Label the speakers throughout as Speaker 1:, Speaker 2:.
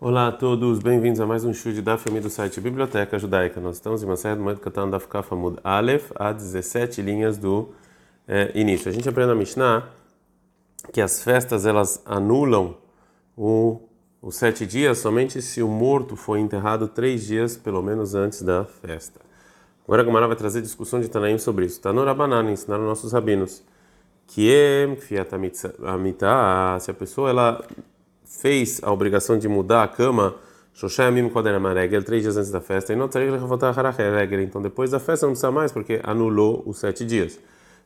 Speaker 1: Olá a todos, bem-vindos a mais um show de Daf do site Biblioteca Judaica. Nós estamos em uma série do Moed Katan Daf Kafamud Aleph, a 17 linhas do é, início. A gente aprende na Mishnah que as festas elas anulam o, os sete dias somente se o morto foi enterrado três dias, pelo menos, antes da festa. Agora a Gomara vai trazer discussão de Tanaim sobre isso. Tanura Banana, ensinaram nossos rabinos. Que é, se a pessoa ela fez a obrigação de mudar a cama, Shoshayamim Kodem Regel, três dias antes da festa, e não Regel, então depois da festa não precisa mais, porque anulou os sete dias.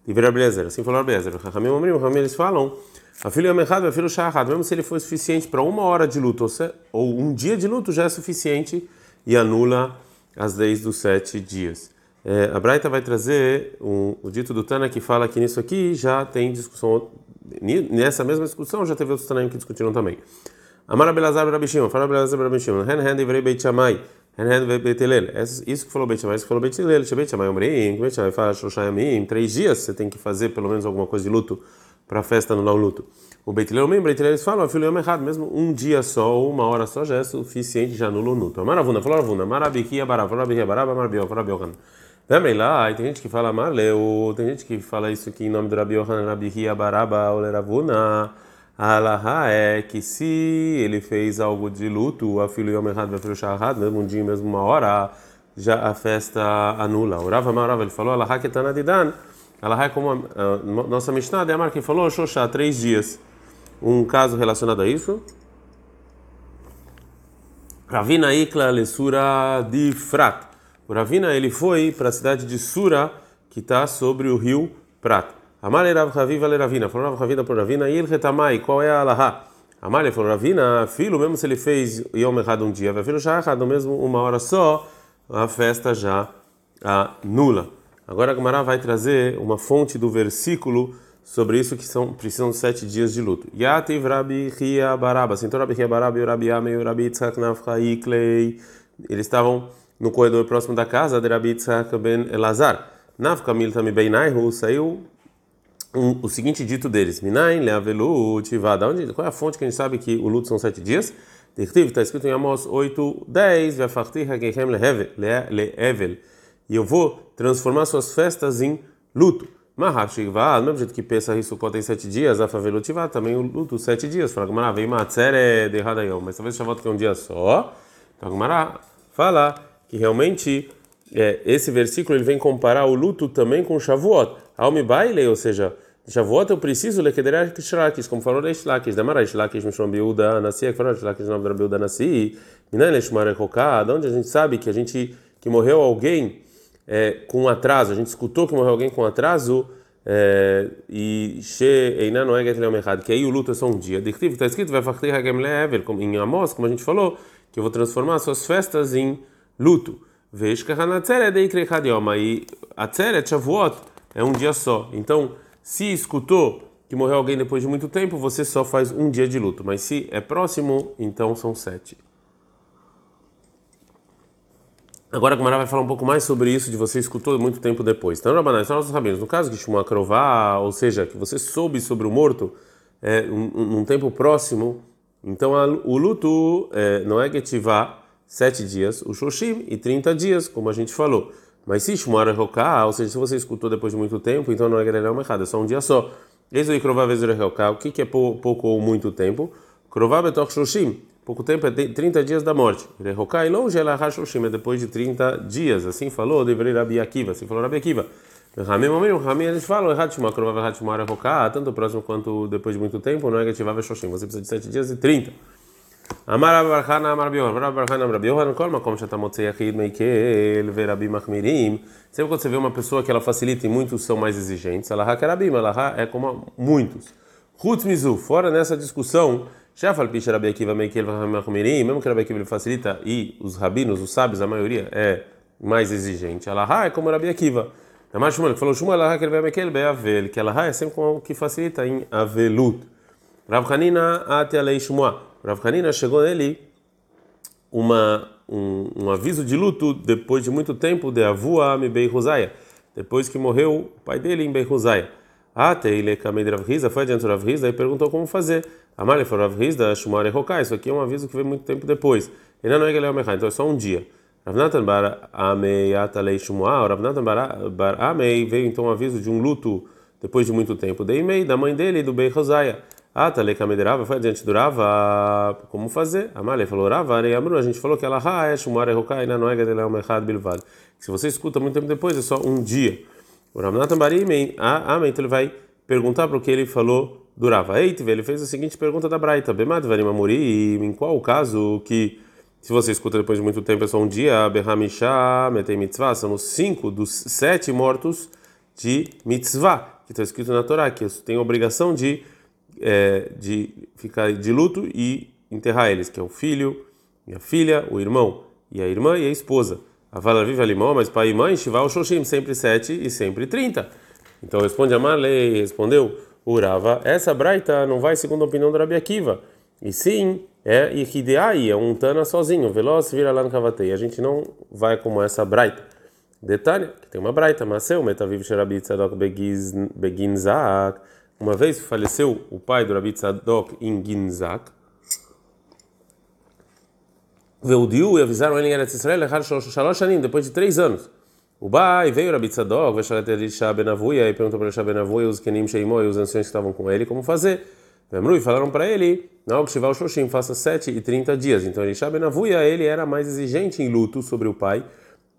Speaker 1: Tiver Ablezer, assim falou Ramim eles falam, a filha é errado, a filha Shahad, mesmo se ele for suficiente para uma hora de luto, ou um dia de luto já é suficiente e anula as leis dos sete dias. É, a Braita vai trazer um, o dito do Tana que fala que nisso aqui já tem discussão Nessa mesma discussão já teve outros Tanaim que discutiram também. Amar Belazar Rabi Shimon, fala Belazar Rabi Shimon, Hen Hen Ivrei Beit Shammai, Hen Hen Beit Hillel. Isso que falou Beit Shammai, isso que falou Beit Hillel, Beit Shammai Omrim, Beit Shammai fala Shoshayamim, três dias você tem que fazer pelo menos alguma coisa de luto para a festa anular o luto. O Beit Hillel Omrim, Beit Hillel eles falam, filho, é errado, mesmo um dia só ou uma hora só já é suficiente, já anula o luto. Amar Avuna, falou Avuna, Amar Abikia Barab, falou Abikia Barab, Amar Lembrem lá, tem gente que fala Maleu, tem gente que fala isso aqui em nome do Rabi Yohanan, Rabi Hia Baraba, Oleravuna. Alaha é que se ele fez algo de luto, a filho Yom Errad, a filho Shahad, mesmo um dia, mesmo uma hora, já a festa anula. O Rava Marava, ele falou, Alaha que Tanadidan, Alaha é como a, a, nossa Mishnah, de Amar que falou, Xoxá, três dias. Um caso relacionado a isso. Ravina Ikla Lesura de Frat. O Ravina ele foi para a cidade de Sura, que está sobre o rio Prata. Amalei Rav Raviva le Ravina. Falou Rav Ravina para Ravina, Il Retamai, qual é a Alaha? Amalei falou Ravina, filho, mesmo se ele fez Yom errado um dia, vai filho já errado, mesmo uma hora só, a festa já anula. Agora a Gemara vai trazer uma fonte do versículo sobre isso que são precisam de sete dias de luto. Yativ Rabi Ria Baraba, sentou Rabi Ria Baraba e Rabi Amei e Rabi Tzak Nafcha Iklei. Eles estavam no corredor próximo da casa ben Elazar. Saiu um, o seguinte dito deles: Minain leavelu tivada. Qual é a fonte que a gente sabe que o luto são sete dias? Está escrito em Amos 8, 10. E eu vou transformar suas festas em luto. Mahab Shigvad, mesmo jeito que pensa isso pode ter sete dias, a favela também o luto sete dias. Fala Gumara, vem matzere de mas talvez Shavuot que é um dia só. Então Gumara fala que realmente é, esse versículo ele vem comparar o luto também com Shavuot. Almi baile, ou seja, Shavuot eu preciso lekederar kishlakis, como falou Reish Lakish, da Mara Lakish Mishon Biuda Nasi, que falou nome da Biuda Nasi, Minan Leshmar Echoká, de onde a gente sabe que a gente que morreu alguém é, com atraso, a gente escutou que morreu alguém com atraso. É, e she einan é errado, que aí o luto é só um dia. Está escrito vai fazer em Amos, como a gente falou, que eu vou transformar suas festas em luto. E a Tzeret Shavuot é um dia só. Então, se escutou que morreu alguém depois de muito tempo, você só faz um dia de luto. Mas se é próximo, então são sete. Agora a Gumara vai falar um pouco mais sobre isso de você escutou muito tempo depois. Então, Rabanai, são nossos rabinos. No caso que Shmuel Krová, ou seja, que você soube sobre o morto é, um, um tempo próximo, então a, o luto é, não é Getivá, sete dias, o Shoshim, e 30 dias, como a gente falou. Mas se Shmuar Roká, ou seja, se você escutou depois de muito tempo, então não é Grelel errado, é só um dia só. Esse Krová Vezur Roká, o que é pouco ou muito tempo? Krová Betor Shoshim, pouco tempo é 30 dias da morte. Roká e longe ela Shoshim, é depois de 30 dias. Assim falou, deveria Rabi Akiva, assim falou Rabi Akiva. Ramim, Ramim, Ramim, eles falam, errado Shmuar, Krová Shmuar Roká, tanto próximo quanto depois de muito tempo, não é Getivav Shoshim, você precisa de 7 dias e 30. אמר רב בר חנא אמר רבי יוחנן, רב בר חנא אמר רבי יוחנן, כל מקום שאתה מוצא יחיד מקל ורבים מחמירים, sempre quando você vê uma pessoa que ela facilita e muitos são mais exigentes, ela que rabim, ela é como muitos. Rutz mizu, fora nessa discussão, Shafal Pisha Rabi Akiva Meikel Mahmirim, mesmo que Rabi Akiva ele facilita e os rabinos, os sábios, a maioria é mais exigente. Ela é como Rabi Akiva. Namar Shmuel, que falou Shmuel, ela que ele vai Meikel Beavel, que ela é sempre com o que facilita em Avelut. Rav Hanina Ate Alei Shmuel. Rav Hanina chegou nele uma, um, um, aviso de luto depois de muito tempo de Avua Mibei Rosaia, depois que morreu o pai dele em Bei Rosaia. Ele Kamed Rav Riza, foi adiante Rav Riza e perguntou como fazer. Amale falou, Rav Hizda, Shumare Rokai, isso aqui é um aviso que veio muito tempo depois. Ele não é Geleu Mechai, então é só um dia. Ravnatan bar Amei Atalei Shumuah, Ravnatan bar Amei veio então um aviso de um luto depois de muito tempo. Dei mei da mãe dele, do Bei Rosaia. Atalei Kamederava, foi adiante do Rava, como fazer? Amale falou, Rava, Arei Amru, a gente falou que ela é Shumare Rokai, não é Geleu Mechai Bilvad. Se você escuta muito tempo depois, é só um dia. O Ravnatan bar Amei, então ele vai perguntar para o que ele falou durava. Eite, ele fez a seguinte pergunta da Braita: Bemad Varimamuri, em qual o caso que, se você escuta depois de muito tempo, é só um dia, Behamisha, Metei Mitzvah, são os cinco dos sete mortos de Mitzvah, que está escrito na Torá, que tem a obrigação de, é, de ficar de luto e enterrar eles, que é o filho, a filha, o irmão, e a irmã e a esposa. A Vala vive alimão, mas pai e mãe, Shiva o Shoshim, sempre sete e sempre trinta. Então responde a Marley, respondeu Urava, essa braita não vai segundo a opinião do Rabi Akiva, e sim é Ikideai, é um Tana sozinho, veloz vira lá no Kavatei. A gente não vai como essa braita. Detalhe, que tem uma braita, mas seu Metaviv Sherabi Tzadok Beginzak. Uma vez faleceu o pai do Rabi Tzadok em Ginzak. Veudiu e avisaram ele em Eretz Israel, depois de três anos. O Bai veio Rabi Tzadok, Veshalet Elisha Benavuia, e perguntou para Elisha Benavuia os Kenim Sheimó e os anciões que estavam com ele, como fazer. Vemru, e falaram para ele, não, que Shival Shoshim faça 7 e 30 dias. Então Elisha Benavuia, ele era mais exigente em luto sobre o pai,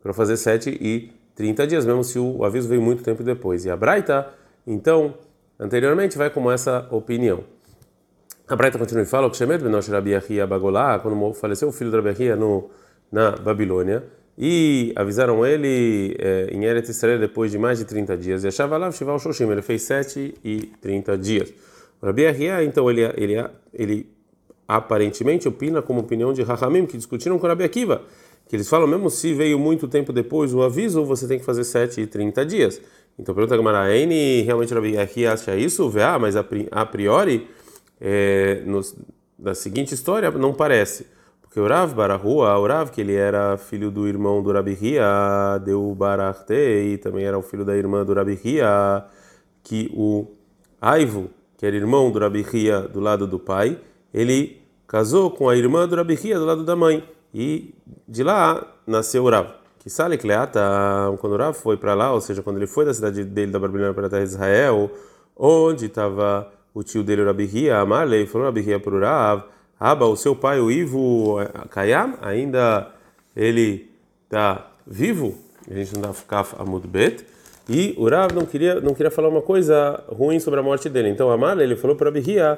Speaker 1: para fazer 7 e 30 dias, mesmo se o aviso veio muito tempo depois. E a Braita, então, anteriormente, vai com essa opinião. A Braita continua e fala, que Shemet Benosh Rabi Bagolá, quando faleceu o filho de Rabi na Babilônia, e avisaram ele é, em Eretz Israel depois de mais de 30 dias. E achava lá, Shival Shoshim, ele fez 7 e 30 dias. O Rabi então, ele, ele, ele aparentemente opina como opinião de Rahamim, que discutiram com o Rabi que eles falam, mesmo se veio muito tempo depois o aviso, você tem que fazer 7 e 30 dias. Então pergunta a Gamara, N realmente Rabi acha isso? Ah, mas a priori, é, seguinte história, não parece. Porque o Rav Barahua, o Rav, que ele era filho do irmão do Rabi Hia, deu Bararte, e também era o filho da irmã do Rabi Hia, que o Aivo, que era irmão do Rabi Hia do lado do pai, ele casou com a irmã do Rabi Hia do lado da mãe. E de lá nasceu o Rav. Que Sale Cleata, quando Rav foi para lá, ou seja, quando ele foi da cidade dele, da Babilônia para a terra de Israel, onde estava o tio dele, Rabi Hia, Amalei, falou Rabi Hia para o Rav, Aba, o seu pai, o Ivo Kayam, ainda ele está vivo, a gente não dá Kaf Amud Bet, e o Rav não queria, não queria falar uma coisa ruim sobre a morte dele. Então Amar, ele falou para Bihia,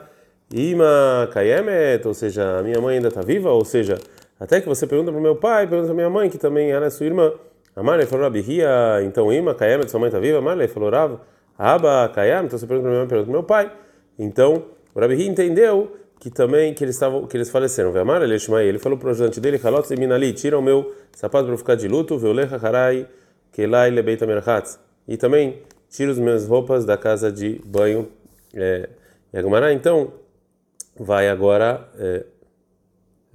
Speaker 1: Ima Kayemet, ou seja, a minha mãe ainda está viva, ou seja, até que você pergunta para meu pai, pergunta para minha mãe, que também era sua irmã. Amar, falou para Bihia, então Ima Kayemet, sua mãe está viva? Amar, falou Rav, Aba Kayam, então você pergunta para minha mãe, pergunta para meu pai. Então, o entendeu que também que eles estavam que eles faleceram. Ve'amar ele ele falou para o ajudante dele, "Halot minali, tira o meu sapato para ficar de luto, ve'olecha harai kelai lebeita merchatz." E também tira as minhas roupas da casa de banho. É, e a Gemara, então vai agora é,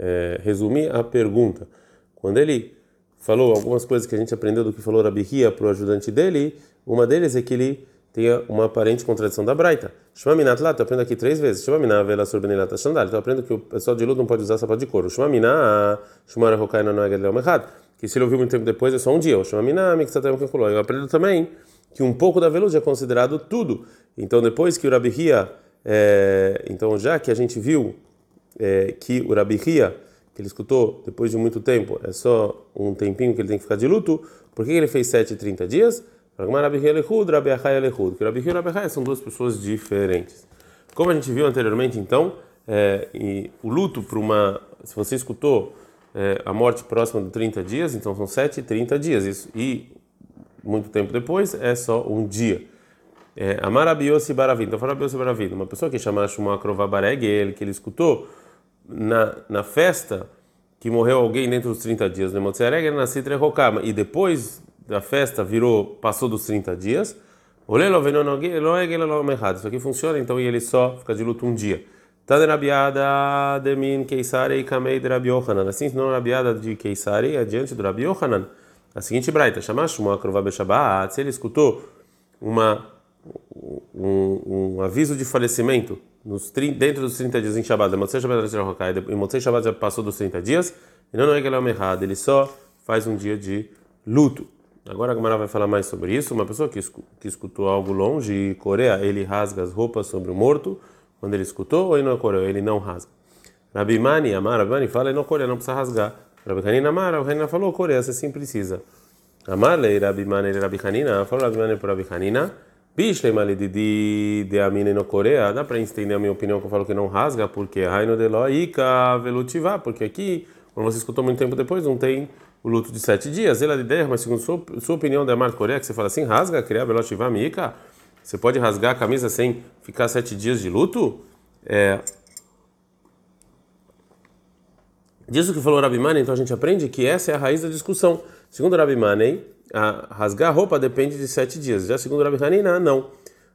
Speaker 1: é, resumir a pergunta. Quando ele falou algumas coisas que a gente aprendeu do que falou Rabi Hia para o ajudante dele, uma deles é que ele tem uma aparente contradição da Braita. Shmaminat lá, tu aprende aqui três vezes. Shmaminat vela surbenilata shandal. Então aprendo que o pessoal de luto não pode usar sapato de couro. Shmaminat, shumara hokaina no egad leomechad. Que se ele ouviu muito tempo depois é só um dia. Shmaminat, mixatem kekuló. Eu aprendo também que um pouco da velude é considerado tudo. Então depois que o Rabi Hia, é, então já que a gente viu é, que o Rabi Hia, que ele escutou depois de muito tempo, é só um tempinho que ele tem que ficar de luto, por que ele fez 7 e 30 dias? Rabi Elehud, Rabi Achai Elehud. Que Rabi e Rabi são duas pessoas diferentes. Como a gente viu anteriormente, então, é, o luto para uma. Se você escutou é, a morte próxima de 30 dias, então são 7 e 30 dias. Isso, e muito tempo depois é só um dia. É, Amarabiosi Baravid. Então, Farabiosi Baravid. Uma pessoa que chama Shuma Krovabareg, ele que ele escutou na, na festa que morreu alguém dentro dos 30 dias, e depois da festa virou, passou dos 30 dias. Isso aqui funciona, então e ele só fica de luto um dia. Taderabiada de min Keisari e Kamei de. Assim a rabiada de Keisari adiante do Rabi Yohanan. A seguinte braita, Beshabat, se ele escutou uma, um, um aviso de falecimento nos 30, dentro dos 30 dias em Shabbat, Motzei Shabbat e Motzei Shabbat já passou dos 30 dias, e não é que ele é errado, ele só faz um dia de luto. Agora a Gamara vai falar mais sobre isso. Uma pessoa que, que escutou algo longe, Coreia, ele rasga as roupas sobre o morto quando ele escutou, ou ele não Coreia, ele não rasga. Rabi Mani, Amar, Rabi Mani fala, ele não Coreia, não precisa rasgar. Rabi Hanina Amar, Rabi Hanina falou, Coreia, você sim precisa. Amar, Rabi Hanina, falou Rabi Mani para Rabi Hanina. Bishlei malididi de amine no Coreia, dá para entender a minha opinião que eu falo que não rasga, porque Raino de Loika velutivá, porque aqui, quando você escutou muito tempo depois, não tem o luto de sete dias. Ele é mas segundo sua, sua opinião de Amar Coreia, que você fala assim, rasga, criar velutivá mica, você pode rasgar a camisa sem ficar sete dias de luto? É... Disso que falou Rabi Mani, então a gente aprende que essa é a raiz da discussão. Segundo Rabi Mani, a rasgar a roupa depende de sete dias. Já segundo Rabi Hanina, não.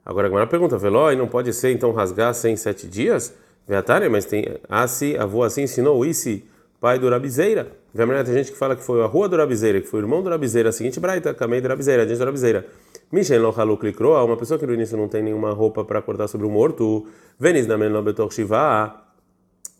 Speaker 1: Agora, agora pergunta, Velói, não pode ser então rasgar sem sete dias? Veatare, mas tem. Assim, avô assim ensinou o Isi, pai do Rabizeira. Tem gente que fala que foi a rua do Rabizeira, que foi o irmão do Rabizeira, a seguinte braita, camei do Rabizeira, gente do Rabizeira. Mishen lo haluk likroa, uma pessoa que no início não tem nenhuma roupa para cortar sobre o morto, venis na menor betor shiva,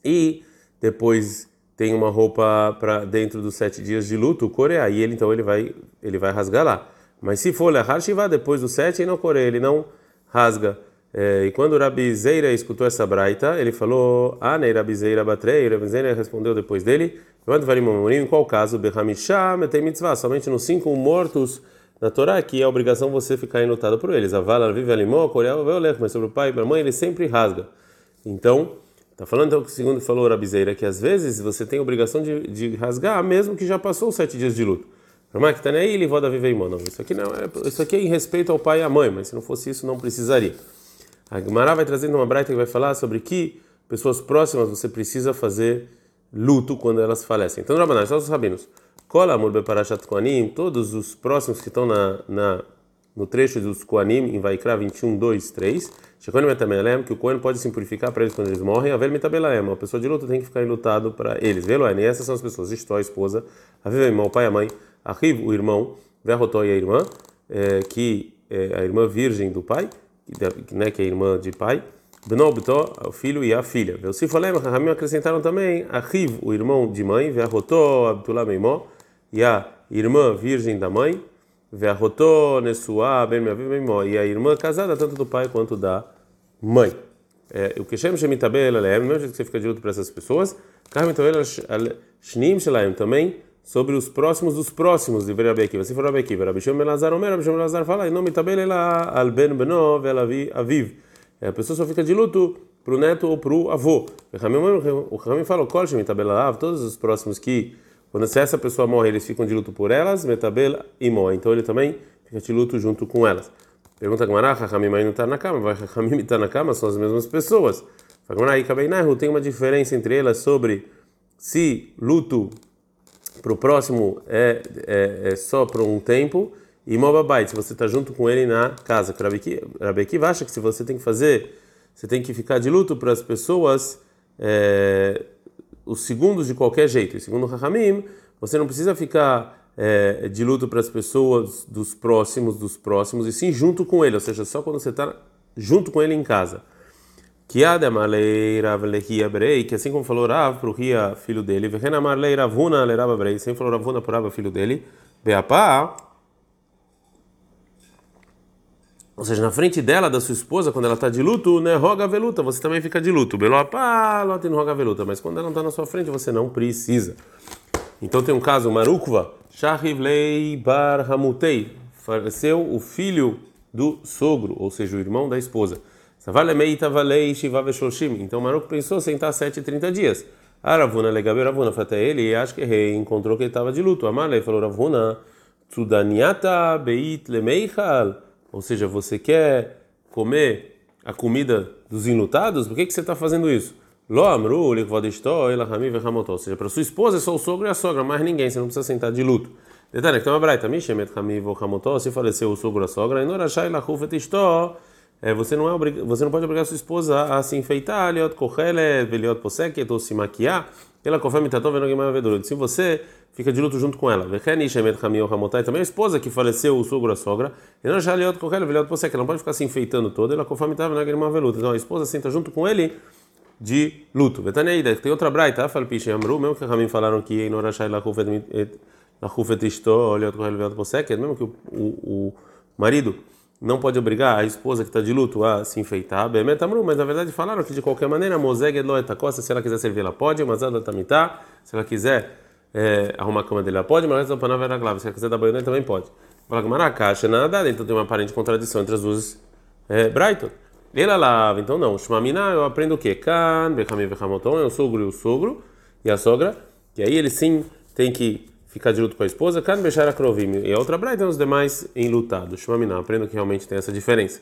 Speaker 1: e depois tem uma roupa para dentro dos sete dias de luto, Coreia, e ele então ele vai ele vai rasgar lá. Mas se for lehar shiva depois do sete, e não Coreia, ele não rasga. É, e quando o Rabi Zeira escutou essa braita, ele falou: Ah, nei Rabi Zeira batrei. Rabi Zeira respondeu depois dele: Em qual caso? Behamisha metei mitzvah. Somente nos cinco mortos na Torá, que é obrigação você ficar enlutado por eles. A vala vive alimó, coreia, mas sobre o pai e a mãe ele sempre rasga. Então. Está falando então que segundo falou Rabizeira que às vezes você tem a obrigação de, de rasgar mesmo que já passou os sete dias de luto. Ele voda viver não. Isso aqui não é, isso aqui é em respeito ao pai e à mãe, mas se não fosse isso não precisaria. A Gemara vai trazendo uma braita que vai falar sobre que pessoas próximas você precisa fazer luto quando elas falecem. Então, Rabanan, só os rabinos. Kola amor beparashat koanim, todos os próximos que estão na, na no trecho dos Koanim, em Vaikra 21, 2, 3, Shekonim etamelem, que o Kohen pode se purificar para eles quando eles morrem, a velmitabelaem, uma pessoa de luto tem que ficar enlutado para eles. Veloen, e essas são as pessoas, Istó, a esposa, a irmão, o pai a mãe, a Riv, o irmão, Verrotó e a irmã, é, que é a irmã virgem do pai, né, que é a irmã de pai, Benobtó, o filho e a filha. Velcifalem, Rahamim acrescentaram também a Riv, o irmão de mãe, Verrotó, Abdullah Meimó, e a irmã virgem da mãe, Verrotó, Nessuá, Ben e a irmã casada tanto do pai quanto da mãe. É, o que chama de Mitabel, é mesmo jeito que você fica de luto para essas pessoas, Shnim Shelaim também sobre os próximos dos próximos de Rabi Akiva. Se for Rabi Akiva, Rabi Shimon Elazar Omer, Rabi Shimon Elazar fala, não Mitabel ela al ben beno vel aviv. A pessoa só fica de luto para o neto ou para o avô. O Ramim fala, Kol Shemitabel todos os próximos que quando se essa pessoa morre, eles ficam de luto por elas, metabel e morre. Então ele também fica de luto junto com elas. Pergunta Gamara, Hachamim não está na cama, vai Hachamim está na cama, são as mesmas pessoas. Tem uma diferença entre elas sobre se luto para o próximo é, é, é só por um tempo e mobabait, se você está junto com ele na casa. Rabi acha que se você tem que fazer, você tem que ficar de luto para as pessoas. É, os segundos de qualquer jeito. E segundo Rahamim, você não precisa ficar é, de luto para as pessoas dos próximos, dos próximos, e sim junto com ele, ou seja, só quando você está junto com ele em casa. Que assim como falou Rav para o Ria, filho dele, assim falou Ravuna para o filho dele, Beapá, ou seja, na frente dela, da sua esposa, quando ela está de luto, né, roga veluta, você também fica de luto. Belopá, lota não roga veluta, mas quando ela não está na sua frente, você não precisa. Então tem um caso, Marukva, Shahivlei Bar Hamutei, faleceu o filho do sogro, ou seja, o irmão da esposa. Então Maruk pensou sentar 7 e 30 dias. Aravuna legabe Ravuna, foi até ele e acho que rei encontrou que ele estava de luto. Amalei falou Ravuna, Tsudaniata Beit Lemeichal. Ou seja, você quer comer a comida dos enlutados? Por que, que você está fazendo isso? Ou seja, para sua esposa é só o sogro e a sogra, mais ninguém, você não precisa sentar de luto. Detalhe, se faleceu o sogro a sogra, e é, você não é obrig... você não pode obrigar sua esposa a, se enfeitar, veliot ou se maquiar, pela kofem mitatov Se você fica de luto junto com ela, também a esposa que faleceu, o sogro, a sogra, e não já liot kohele, veliot poseket, ela não pode ficar se enfeitando toda, ela kofem mitatov Então a esposa senta junto com ele de luto. Vetaneida, tem outra braita, fala piche amru, mesmo que Ramim falaram que em Norashai lachufet isto, liot kohele, veliot poseket, mesmo que o, o, o marido não pode obrigar a esposa que está de luto a se enfeitar, mas na verdade falaram que de qualquer maneira, Moseg costa, se ela quiser servir, ela pode, mas ela tamitá, se ela quiser é, arrumar a cama dele, ela pode, mas ela vai clave, se ela quiser dar banho nele, também pode. Fala que caixa nada, então tem uma aparente contradição entre as duas é, Brighton. Ele lava, então não. Shmamina, eu aprendo o quê? Kan, Bechamim, Bechamoton, é o sogro e o sogro, e a sogra, e aí ele sim tem que ficar de luto com a esposa, kan bechar akrovim. E a outra braita os demais enlutados. Shumamina, aprendo que realmente tem essa diferença.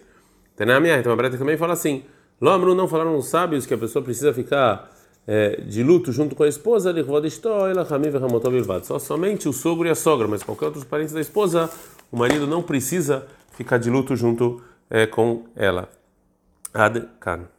Speaker 1: Tenamia, então a braita também fala assim: Lomru não falaram os sábios que a pessoa precisa ficar é, de luto junto com a esposa, só somente o sogro e a sogra, mas qualquer outro parente da esposa, o marido não precisa ficar de luto junto é, com ela. Ad kan.